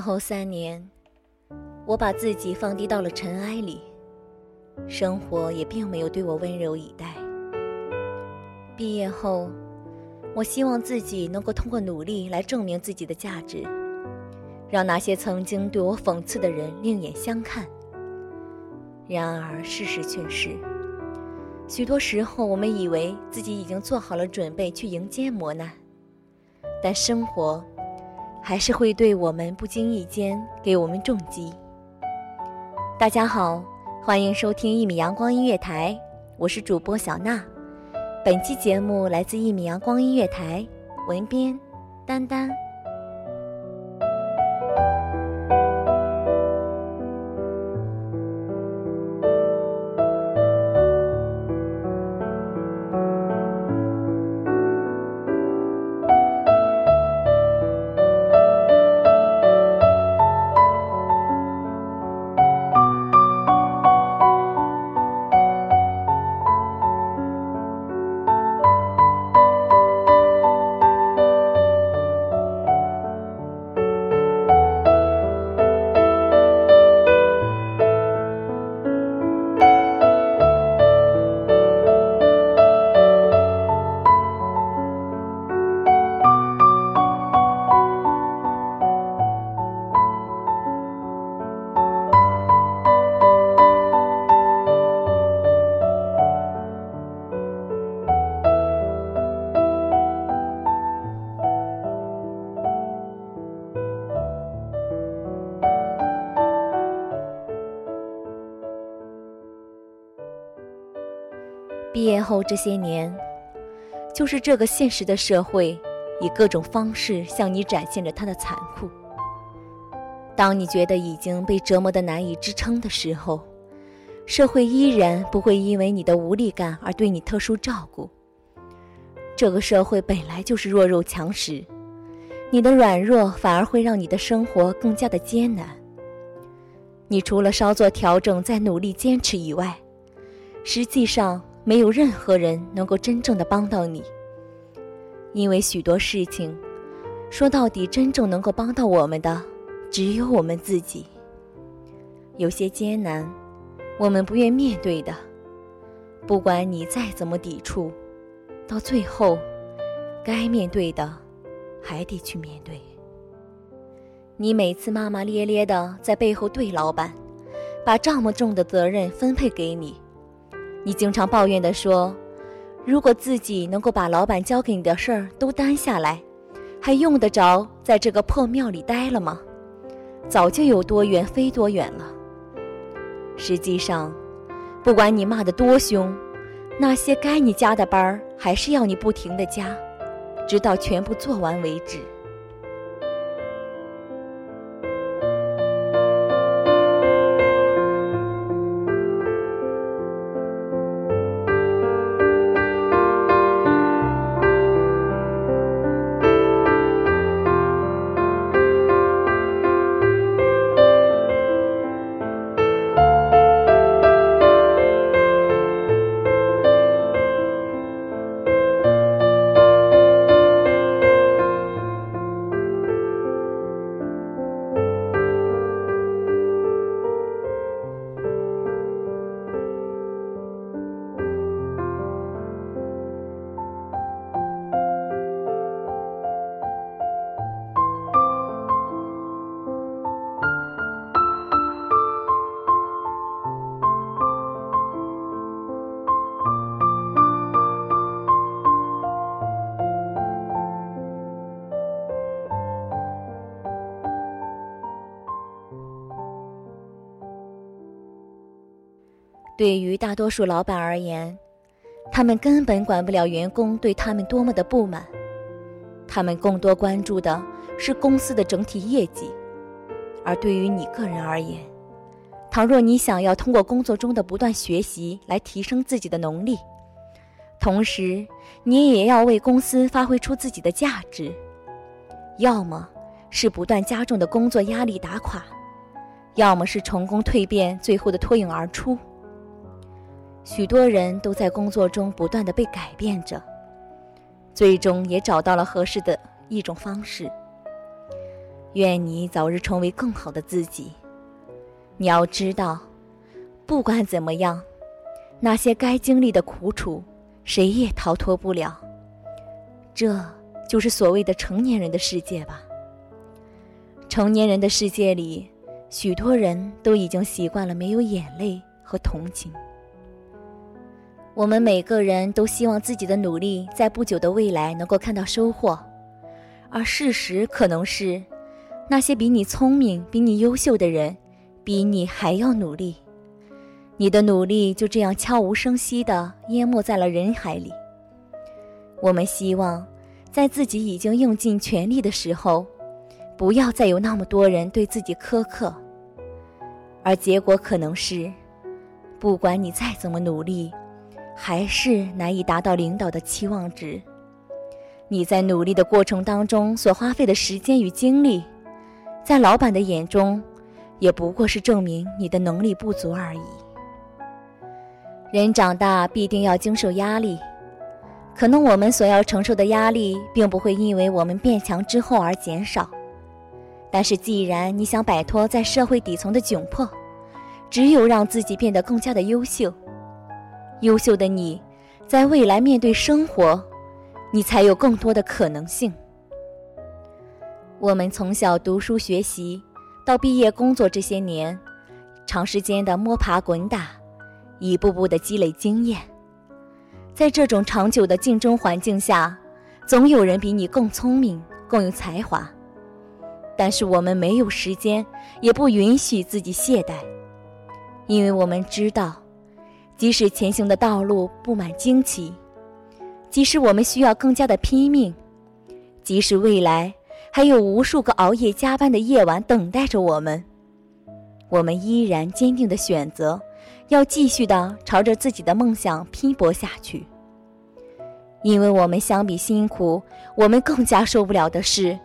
后三年，我把自己放低到了尘埃里，生活也并没有对我温柔以待。毕业后，我希望自己能够通过努力来证明自己的价值，让那些曾经对我讽刺的人另眼相看。然而，事实却是，许多时候我们以为自己已经做好了准备去迎接磨难，但生活。还是会对我们不经意间给我们重击。大家好，欢迎收听一米阳光音乐台，我是主播小娜。本期节目来自一米阳光音乐台，文编丹丹。毕业后这些年，就是这个现实的社会，以各种方式向你展现着它的残酷。当你觉得已经被折磨的难以支撑的时候，社会依然不会因为你的无力感而对你特殊照顾。这个社会本来就是弱肉强食，你的软弱反而会让你的生活更加的艰难。你除了稍作调整，再努力坚持以外，实际上。没有任何人能够真正的帮到你，因为许多事情，说到底，真正能够帮到我们的，只有我们自己。有些艰难，我们不愿面对的，不管你再怎么抵触，到最后，该面对的，还得去面对。你每次骂骂咧咧的在背后对老板，把这么重的责任分配给你。你经常抱怨地说：“如果自己能够把老板交给你的事儿都担下来，还用得着在这个破庙里待了吗？早就有多远飞多远了。”实际上，不管你骂得多凶，那些该你加的班儿还是要你不停的加，直到全部做完为止。对于大多数老板而言，他们根本管不了员工对他们多么的不满，他们更多关注的是公司的整体业绩。而对于你个人而言，倘若你想要通过工作中的不断学习来提升自己的能力，同时你也要为公司发挥出自己的价值，要么是不断加重的工作压力打垮，要么是成功蜕变，最后的脱颖而出。许多人都在工作中不断的被改变着，最终也找到了合适的一种方式。愿你早日成为更好的自己。你要知道，不管怎么样，那些该经历的苦楚，谁也逃脱不了。这就是所谓的成年人的世界吧。成年人的世界里，许多人都已经习惯了没有眼泪和同情。我们每个人都希望自己的努力在不久的未来能够看到收获，而事实可能是，那些比你聪明、比你优秀的人，比你还要努力，你的努力就这样悄无声息地淹没在了人海里。我们希望，在自己已经用尽全力的时候，不要再有那么多人对自己苛刻，而结果可能是，不管你再怎么努力。还是难以达到领导的期望值。你在努力的过程当中所花费的时间与精力，在老板的眼中，也不过是证明你的能力不足而已。人长大必定要经受压力，可能我们所要承受的压力并不会因为我们变强之后而减少。但是，既然你想摆脱在社会底层的窘迫，只有让自己变得更加的优秀。优秀的你，在未来面对生活，你才有更多的可能性。我们从小读书学习，到毕业工作这些年，长时间的摸爬滚打，一步步的积累经验，在这种长久的竞争环境下，总有人比你更聪明、更有才华。但是我们没有时间，也不允许自己懈怠，因为我们知道。即使前行的道路布满荆棘，即使我们需要更加的拼命，即使未来还有无数个熬夜加班的夜晚等待着我们，我们依然坚定的选择，要继续的朝着自己的梦想拼搏下去。因为我们相比辛苦，我们更加受不了的是，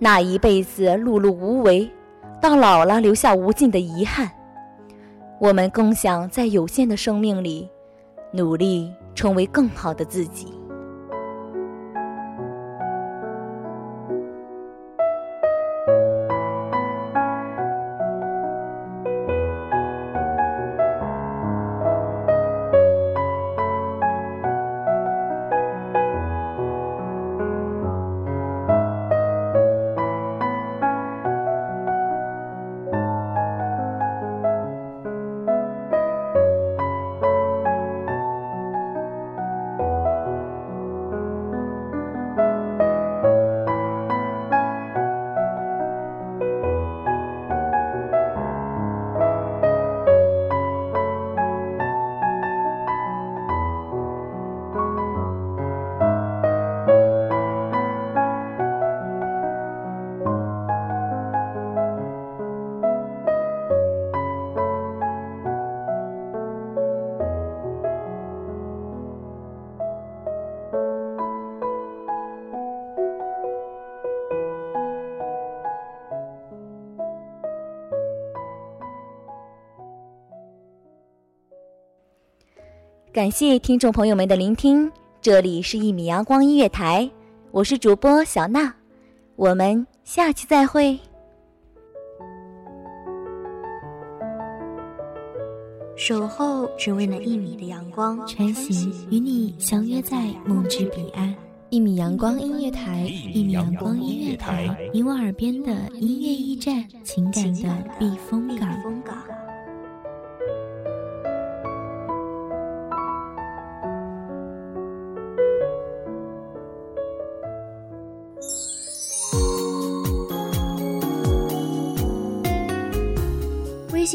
那一辈子碌碌无为，到老了留下无尽的遗憾。我们共享在有限的生命里，努力成为更好的自己。感谢听众朋友们的聆听，这里是《一米阳光音乐台》，我是主播小娜，我们下期再会。守候只为那一米的阳光，穿行与你相约在梦之彼岸。一米阳光音乐台，一米阳光音乐台，你我耳边的音乐驿站，情感的避风港。